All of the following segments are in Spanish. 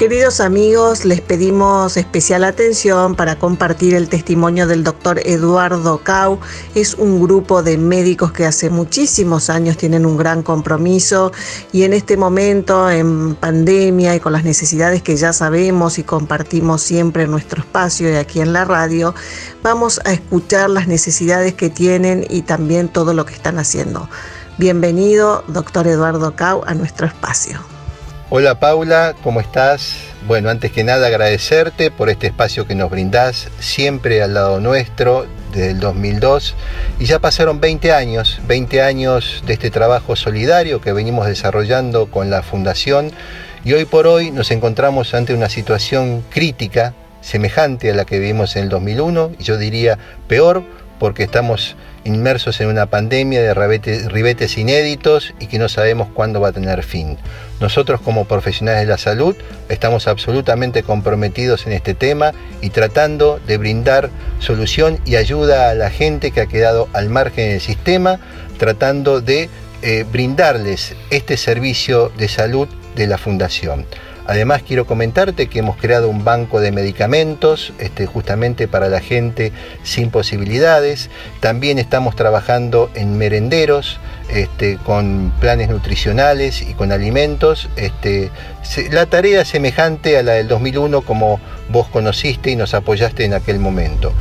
Queridos amigos, les pedimos especial atención para compartir el testimonio del doctor Eduardo Cau. Es un grupo de médicos que hace muchísimos años tienen un gran compromiso y en este momento, en pandemia y con las necesidades que ya sabemos y compartimos siempre en nuestro espacio y aquí en la radio, vamos a escuchar las necesidades que tienen y también todo lo que están haciendo. Bienvenido, doctor Eduardo Cau, a nuestro espacio. Hola Paula, ¿cómo estás? Bueno, antes que nada agradecerte por este espacio que nos brindás, siempre al lado nuestro, desde el 2002. Y ya pasaron 20 años, 20 años de este trabajo solidario que venimos desarrollando con la Fundación. Y hoy por hoy nos encontramos ante una situación crítica, semejante a la que vivimos en el 2001, y yo diría peor, porque estamos inmersos en una pandemia de ribetes inéditos y que no sabemos cuándo va a tener fin. Nosotros como profesionales de la salud estamos absolutamente comprometidos en este tema y tratando de brindar solución y ayuda a la gente que ha quedado al margen del sistema, tratando de eh, brindarles este servicio de salud de la Fundación. Además quiero comentarte que hemos creado un banco de medicamentos este, justamente para la gente sin posibilidades. También estamos trabajando en merenderos este, con planes nutricionales y con alimentos. Este, la tarea es semejante a la del 2001 como vos conociste y nos apoyaste en aquel momento.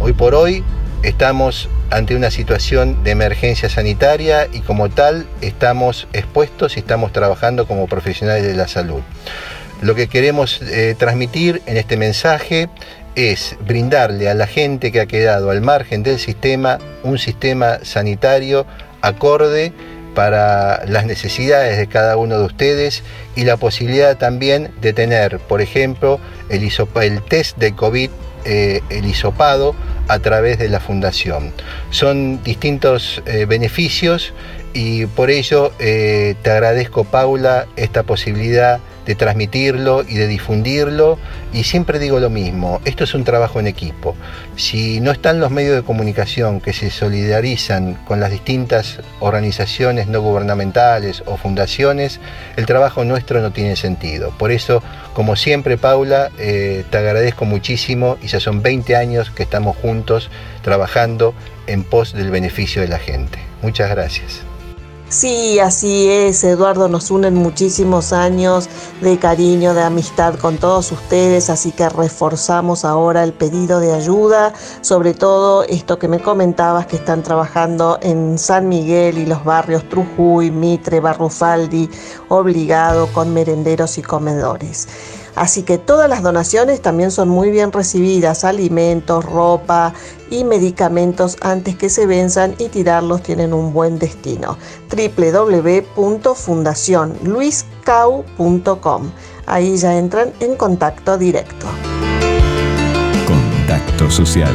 Hoy por hoy estamos ante una situación de emergencia sanitaria y como tal estamos expuestos y estamos trabajando como profesionales de la salud. Lo que queremos eh, transmitir en este mensaje es brindarle a la gente que ha quedado al margen del sistema un sistema sanitario acorde para las necesidades de cada uno de ustedes y la posibilidad también de tener, por ejemplo, el, test de COVID, eh, el hisopado, a través de la fundación. Son distintos eh, beneficios y por ello te agradezco, Paula, esta posibilidad de transmitirlo y de difundirlo. Y siempre digo lo mismo, esto es un trabajo en equipo. Si no están los medios de comunicación que se solidarizan con las distintas organizaciones no gubernamentales o fundaciones, el trabajo nuestro no tiene sentido. Por eso, como siempre, Paula, eh, te agradezco muchísimo y ya son 20 años que estamos juntos trabajando en pos del beneficio de la gente. Muchas gracias. Sí, así es, Eduardo, nos unen muchísimos años de cariño, de amistad con todos ustedes, así que reforzamos ahora el pedido de ayuda, sobre todo esto que me comentabas que están trabajando en San Miguel y los barrios Trujuy, Mitre, Barrufaldi, obligado con merenderos y comedores. Así que todas las donaciones también son muy bien recibidas, alimentos, ropa y medicamentos antes que se venzan y tirarlos tienen un buen destino. www.fundacionluiscau.com. Ahí ya entran en contacto directo. Contacto social